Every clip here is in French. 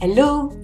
Hello,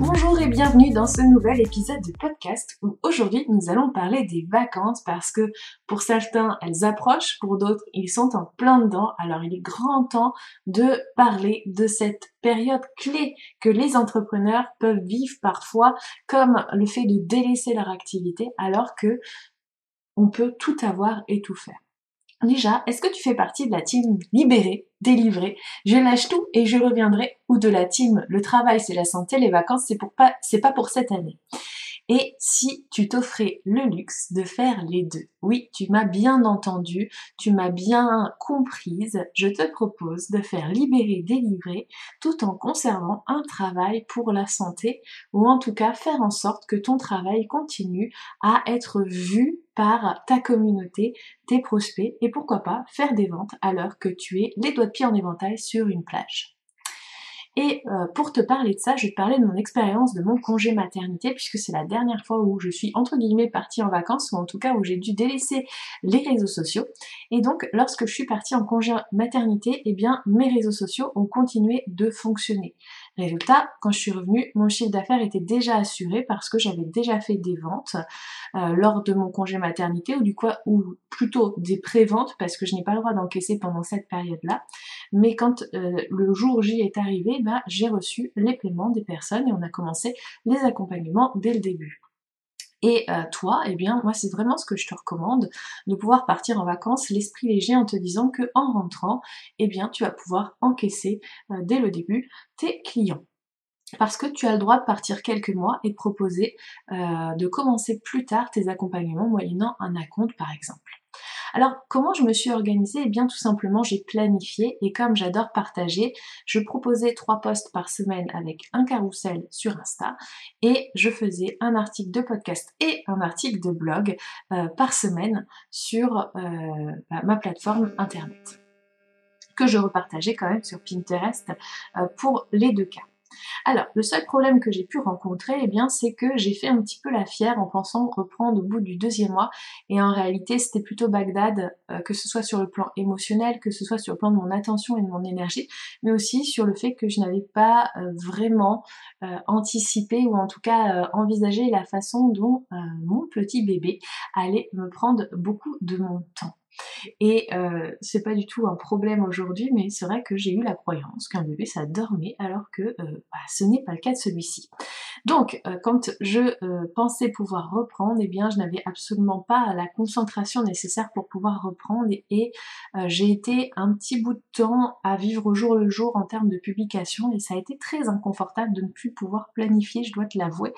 Bonjour et bienvenue dans ce nouvel épisode de podcast où aujourd'hui nous allons parler des vacances parce que pour certains elles approchent, pour d'autres ils sont en plein dedans. Alors il est grand temps de parler de cette période clé que les entrepreneurs peuvent vivre parfois comme le fait de délaisser leur activité alors que on peut tout avoir et tout faire. Déjà, est-ce que tu fais partie de la team libérée, délivrée, je lâche tout et je reviendrai, ou de la team le travail c'est la santé, les vacances c'est pour pas, c'est pas pour cette année. Et si tu t'offrais le luxe de faire les deux? Oui, tu m'as bien entendu, tu m'as bien comprise, je te propose de faire libérer, délivrer, tout en conservant un travail pour la santé, ou en tout cas faire en sorte que ton travail continue à être vu par ta communauté, tes prospects, et pourquoi pas faire des ventes alors que tu es les doigts de pied en éventail sur une plage. Et euh, pour te parler de ça, je vais te parler de mon expérience de mon congé maternité, puisque c'est la dernière fois où je suis entre guillemets partie en vacances, ou en tout cas où j'ai dû délaisser les réseaux sociaux. Et donc, lorsque je suis partie en congé maternité, eh bien, mes réseaux sociaux ont continué de fonctionner. Résultat, quand je suis revenue, mon chiffre d'affaires était déjà assuré parce que j'avais déjà fait des ventes euh, lors de mon congé maternité, ou du coup, ou plutôt des pré-ventes parce que je n'ai pas le droit d'encaisser pendant cette période-là. Mais quand euh, le jour J est arrivé, bah, j'ai reçu les paiements des personnes et on a commencé les accompagnements dès le début. Et euh, toi, eh bien, moi, c'est vraiment ce que je te recommande, de pouvoir partir en vacances l'esprit léger en te disant que en rentrant, eh bien, tu vas pouvoir encaisser euh, dès le début tes clients parce que tu as le droit de partir quelques mois et de proposer de commencer plus tard tes accompagnements moyennant un acompte par exemple. Alors comment je me suis organisée? Eh bien tout simplement j'ai planifié et comme j'adore partager, je proposais trois posts par semaine avec un carrousel sur Insta et je faisais un article de podcast et un article de blog euh, par semaine sur euh, bah, ma plateforme internet que je repartageais quand même sur Pinterest euh, pour les deux cas. Alors, le seul problème que j'ai pu rencontrer, eh bien, c'est que j'ai fait un petit peu la fière en pensant reprendre au bout du deuxième mois. Et en réalité, c'était plutôt Bagdad, euh, que ce soit sur le plan émotionnel, que ce soit sur le plan de mon attention et de mon énergie, mais aussi sur le fait que je n'avais pas euh, vraiment euh, anticipé ou en tout cas envisagé la façon dont mon petit bébé allait me prendre beaucoup de mon temps. Et euh, c'est pas du tout un problème aujourd'hui, mais c'est vrai que j'ai eu la croyance qu'un bébé ça dormait alors que euh, bah, ce n'est pas le cas de celui-ci. Donc euh, quand je euh, pensais pouvoir reprendre, eh bien je n'avais absolument pas la concentration nécessaire pour pouvoir reprendre et, j'ai été un petit bout de temps à vivre au jour le jour en termes de publication et ça a été très inconfortable de ne plus pouvoir planifier, je dois te l'avouer.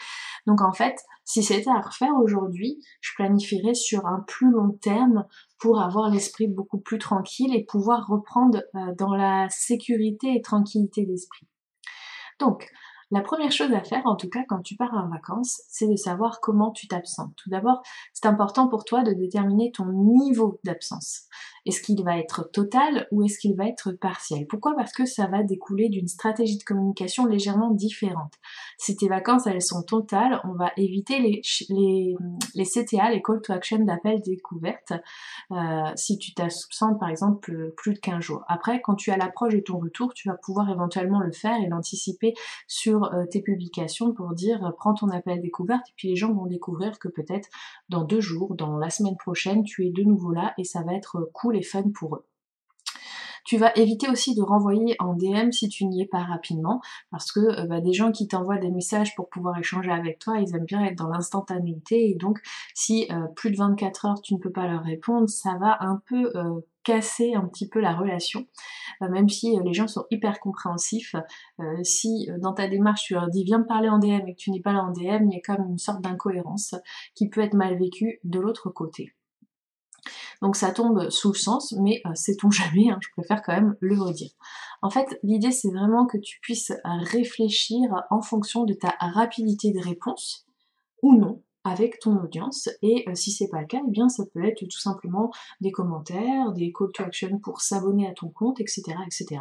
Donc en fait, si c'était à refaire aujourd'hui, je planifierais sur un plus long terme pour avoir l'esprit beaucoup plus tranquille et pouvoir reprendre euh, dans la sécurité et tranquillité d'esprit. Donc, la première chose à faire, en tout cas quand tu pars en vacances, c'est de savoir comment tu t'absentes. Tout d'abord, c'est important pour toi de déterminer ton niveau d'absence. Est-ce qu'il va être total ou est-ce qu'il va être partiel? Pourquoi? Parce que ça va découler d'une stratégie de communication légèrement différente. Si tes vacances elles sont totales, on va éviter les, CTA, les call to action d'appel découverte, euh, si tu t'absentes par exemple plus de 15 jours. Après, quand tu as l'approche de ton retour, tu vas pouvoir éventuellement le faire et l'anticiper sur euh, tes publications pour dire euh, prends ton appel découverte et puis les gens vont découvrir que peut-être dans deux jours, dans la semaine prochaine, tu es de nouveau là et ça va être cool et fun pour eux. Tu vas éviter aussi de renvoyer en DM si tu n'y es pas rapidement, parce que euh, bah, des gens qui t'envoient des messages pour pouvoir échanger avec toi, ils aiment bien être dans l'instantanéité, et donc si euh, plus de 24 heures tu ne peux pas leur répondre, ça va un peu euh, casser un petit peu la relation, même si les gens sont hyper compréhensifs. si dans ta démarche tu leur dis viens me parler en DM et que tu n'es pas là en DM, il y a comme une sorte d'incohérence qui peut être mal vécue de l'autre côté. Donc ça tombe sous le sens, mais euh, sait-on jamais, hein, je préfère quand même le redire. En fait, l'idée c'est vraiment que tu puisses réfléchir en fonction de ta rapidité de réponse ou non avec ton audience et euh, si c'est pas le cas, eh bien ça peut être tout simplement des commentaires, des call to action pour s'abonner à ton compte, etc. etc.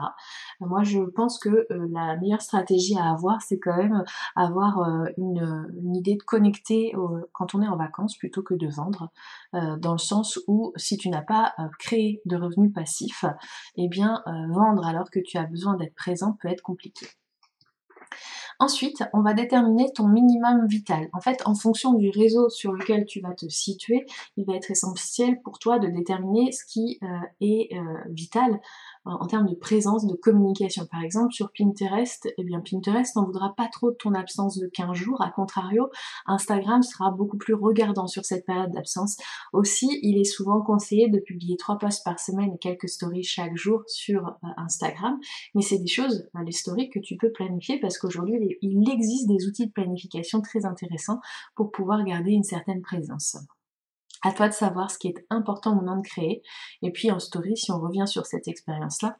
Euh, moi je pense que euh, la meilleure stratégie à avoir c'est quand même avoir une, une, idée de connecter quand on est en vacances plutôt que de vendre, dans le sens où si tu n'as pas créé de revenus passifs, eh bien vendre alors que tu as besoin d'être présent peut être compliqué. Ensuite, on va déterminer ton minimum vital. En fait, en fonction du réseau sur lequel tu vas te situer, il va être essentiel pour toi de déterminer ce qui euh, est euh, vital en termes de présence, de communication. Par exemple, sur Pinterest, eh bien Pinterest n'en voudra pas trop de ton absence de 15 jours. A contrario, Instagram sera beaucoup plus regardant sur cette période d'absence. Aussi, il est souvent conseillé de publier trois posts par semaine et quelques stories chaque jour sur euh, Instagram. Mais c'est des choses, euh, les stories, que tu peux planifier parce qu'aujourd'hui, il existe des outils de planification très intéressants pour pouvoir garder une certaine présence. À toi de savoir ce qui est important au moment de créer. Et puis en story, si on revient sur cette expérience-là,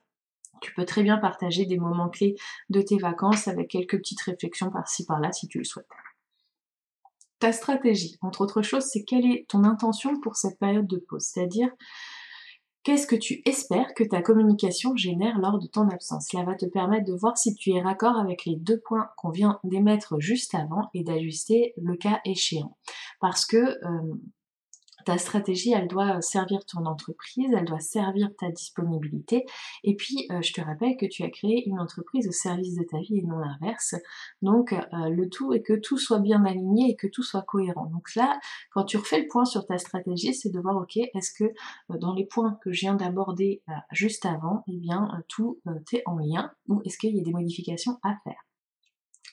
tu peux très bien partager des moments clés de tes vacances avec quelques petites réflexions par-ci par-là si tu le souhaites. Ta stratégie, entre autres choses, c'est quelle est ton intention pour cette période de pause, c'est-à-dire qu'est-ce que tu espères que ta communication génère lors de ton absence? Cela va te permettre de voir si tu es raccord avec les deux points qu'on vient d'émettre juste avant et d'ajuster le cas échéant. Parce que euh, ta stratégie, elle doit servir ton entreprise, elle doit servir ta disponibilité. Et puis, euh, je te rappelle que tu as créé une entreprise au service de ta vie et non l'inverse. Donc, euh, le tout est que tout soit bien aligné et que tout soit cohérent. Donc là, quand tu refais le point sur ta stratégie, c'est de voir, ok, est-ce que euh, dans les points que je viens d'aborder juste avant, eh bien, tout est en lien ou est-ce qu'il y a des modifications à faire?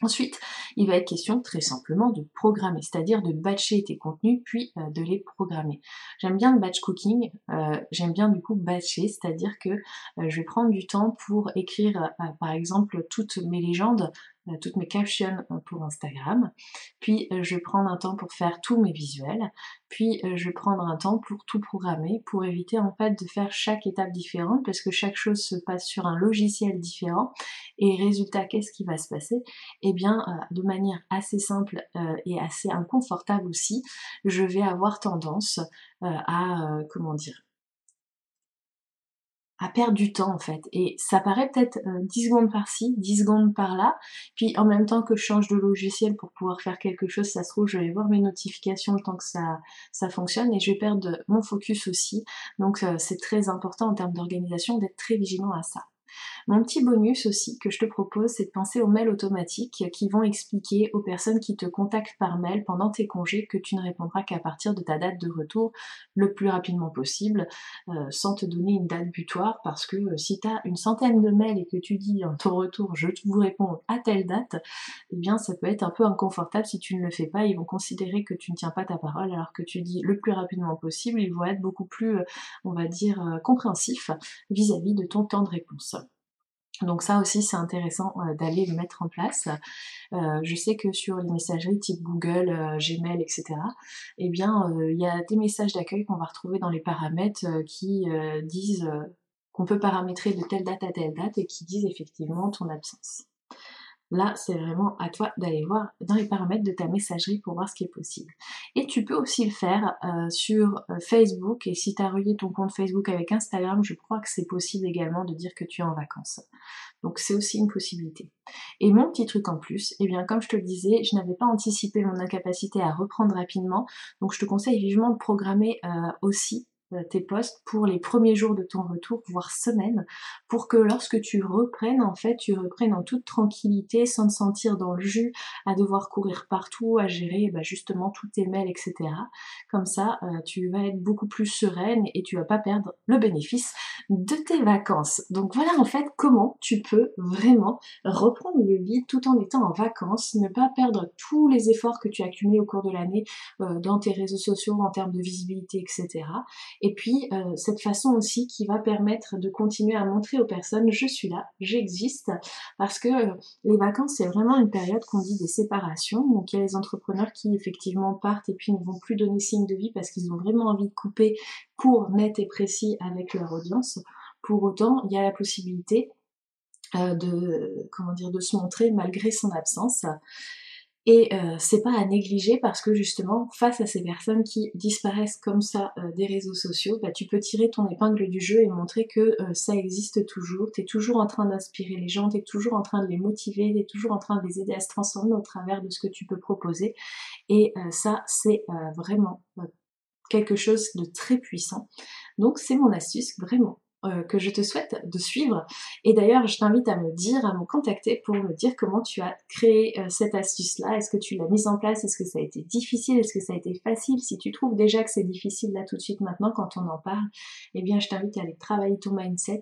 Ensuite, il va être question très simplement de programmer, c'est-à-dire de batcher tes contenus puis euh, de les programmer. J'aime bien le batch cooking, euh, j'aime bien du coup batcher, c'est-à-dire que euh, je vais prendre du temps pour écrire par exemple toutes mes légendes toutes mes captions euh, pour Instagram. Puis euh, je vais prendre un temps pour faire tous mes visuels. Puis je vais prendre un temps pour tout programmer, pour éviter en fait de faire chaque étape différente, parce que chaque chose se passe sur un logiciel différent. Et résultat, qu'est-ce qui va se passer? Eh bien, de manière assez simple et assez inconfortable aussi, je vais avoir tendance à, comment dire, à perdre du temps en fait. Et ça paraît peut-être 10 euh, secondes par-ci, 10 secondes par-là. Puis en même temps que je change de logiciel pour pouvoir faire quelque chose, ça se trouve, je vais voir mes notifications le temps que ça, ça fonctionne et je vais perdre mon focus aussi. Donc euh, c'est très important en termes d'organisation d'être très vigilant à ça. Mon petit bonus aussi que je te propose, c'est de penser aux mails automatiques qui vont expliquer aux personnes qui te contactent par mail pendant tes congés que tu ne répondras qu'à partir de ta date de retour le plus rapidement possible, euh, sans te donner une date butoir, parce que euh, si tu as une centaine de mails et que tu dis en ton retour je vous réponds à telle date, eh bien ça peut être un peu inconfortable si tu ne le fais pas, ils vont considérer que tu ne tiens pas ta parole alors que tu dis le plus rapidement possible, ils vont être beaucoup plus, euh, on va dire, compréhensifs vis à -vis de ton temps de réponse. Donc ça aussi c'est intéressant euh, d'aller le mettre en place. Euh, je sais que sur les messageries type Google, euh, Gmail, etc., eh bien il y a des messages d'accueil qu'on va retrouver dans les paramètres qui disent qu'on peut paramétrer de telle date à telle date et qui disent effectivement ton absence. Là, c'est vraiment à toi d'aller voir dans les paramètres de ta messagerie pour voir ce qui est possible. Et tu peux aussi le faire euh, sur euh, Facebook. Et si tu as relié ton compte Facebook avec Instagram, je crois que c'est possible également de dire que tu es en vacances. Donc c'est aussi une possibilité. Et mon petit truc en plus, eh bien comme je te le disais, je n'avais pas anticipé mon incapacité à reprendre rapidement. Donc je te conseille vivement de programmer euh, aussi tes postes pour les premiers jours de ton retour, voire semaines, pour que lorsque tu reprennes, en fait, tu reprennes en toute tranquillité, sans te sentir dans le jus, à devoir courir partout, à gérer bah, justement tous tes mails, etc. Comme ça, euh, tu vas être beaucoup plus sereine et tu vas pas perdre le bénéfice de tes vacances. Donc voilà en fait comment tu peux vraiment reprendre le vide tout en étant en vacances, ne pas perdre tous les efforts que tu as accumulés au cours de l'année euh, dans tes réseaux sociaux en termes de visibilité, etc. Et puis euh, cette façon aussi qui va permettre de continuer à montrer aux personnes je suis là, j'existe, parce que euh, les vacances c'est vraiment une période qu'on dit des séparations, donc il y a les entrepreneurs qui effectivement partent et puis ne vont plus donner signe de vie parce qu'ils ont vraiment envie de couper court, net et précis avec leur audience. Pour autant, il y a la possibilité euh, de comment dire de se montrer malgré son absence. Et euh, c'est pas à négliger parce que justement, face à ces personnes qui disparaissent comme ça euh, des réseaux sociaux, bah, tu peux tirer ton épingle du jeu et montrer que ça existe toujours. T'es toujours en train d'inspirer les gens, t'es toujours en train de les motiver, t'es toujours en train de les aider à se transformer au travers de ce que tu peux proposer. Et ça, c'est vraiment quelque chose de très puissant. Donc c'est mon astuce, vraiment. Euh, que je te souhaite de suivre. Et d'ailleurs, je t'invite à me dire, à me contacter pour me dire comment tu as créé euh, cette astuce-là. Est-ce que tu l'as mise en place? Est-ce que ça a été difficile? Est-ce que ça a été facile? Si tu trouves déjà que c'est difficile là tout de suite maintenant quand on en parle, eh bien, je t'invite à aller travailler ton mindset.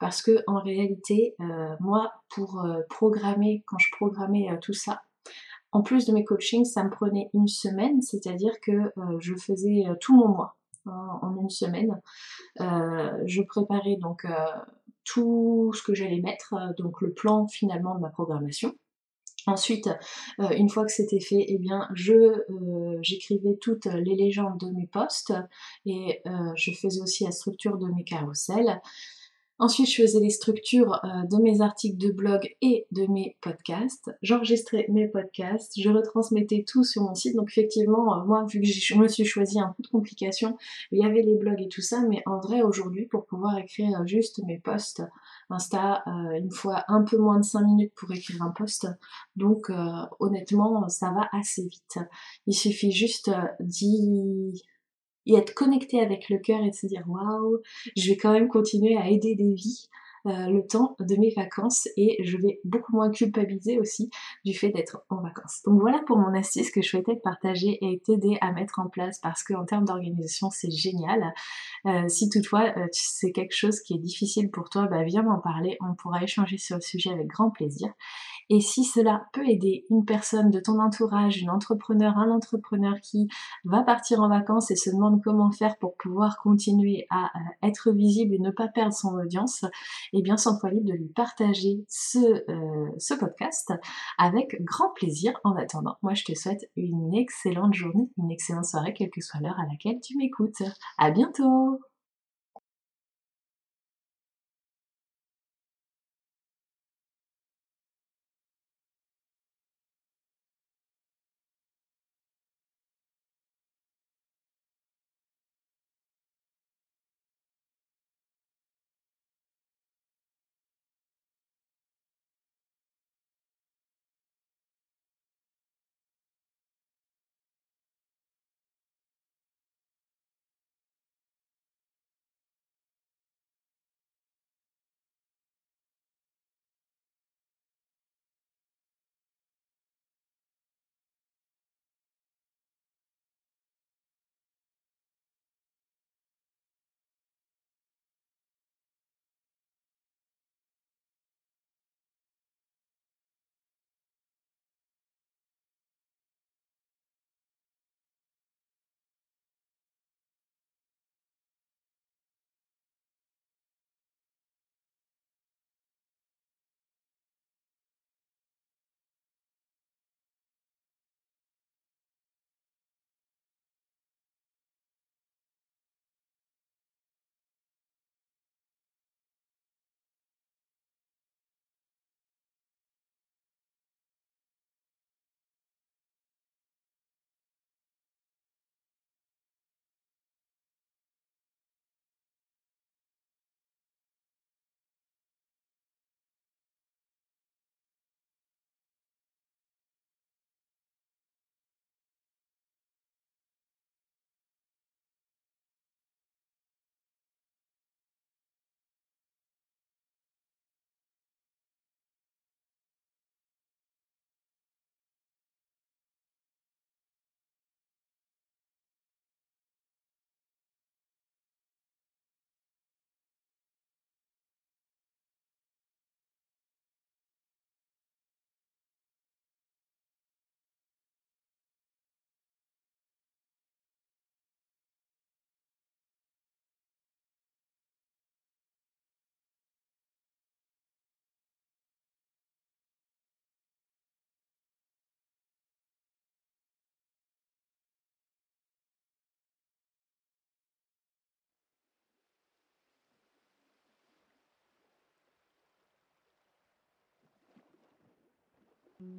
Parce que en réalité, euh, moi, pour programmer, quand je programmais tout ça, en plus de mes coachings, ça me prenait une semaine, c'est-à-dire que je faisais tout mon mois en, une semaine. Euh, je préparais donc euh, tout ce que j'allais mettre, euh, donc le plan finalement de ma programmation. Ensuite, une fois que c'était fait, eh bien, je j'écrivais toutes les légendes de mes posts et je faisais aussi la structure de mes carousels. Ensuite, je faisais les structures euh, de mes articles de blog et de mes podcasts. J'enregistrais mes podcasts, je retransmettais tout sur mon site. Donc effectivement, euh, moi, vu que je me suis choisi un peu de complications, il y avait les blogs et tout ça, mais en vrai, aujourd'hui, pour pouvoir écrire juste mes posts Insta, euh, il me faut un peu moins de 5 minutes pour écrire un post. Donc honnêtement, ça va assez vite. Il suffit juste d'y et être connecté avec le cœur et de se dire waouh, je vais quand même continuer à aider des vies euh, le temps de mes vacances et je vais beaucoup moins culpabiliser aussi du fait d'être en vacances. Donc voilà pour mon astuce que je souhaitais te partager et t'aider à mettre en place parce qu'en termes d'organisation c'est génial. Euh, si toutefois euh, c'est quelque chose qui est difficile pour toi, bah viens m'en parler, on pourra échanger sur le sujet avec grand plaisir. Et si cela peut aider une personne de ton entourage, une entrepreneur, un entrepreneur qui va partir en vacances et se demande comment faire pour pouvoir continuer à être visible et ne pas perdre son audience, eh bien sens-toi libre de lui partager ce, euh, ce podcast avec grand plaisir. En attendant, moi je te souhaite une excellente journée, une excellente soirée, quelle que soit l'heure à laquelle tu m'écoutes. À bientôt!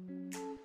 Thank you.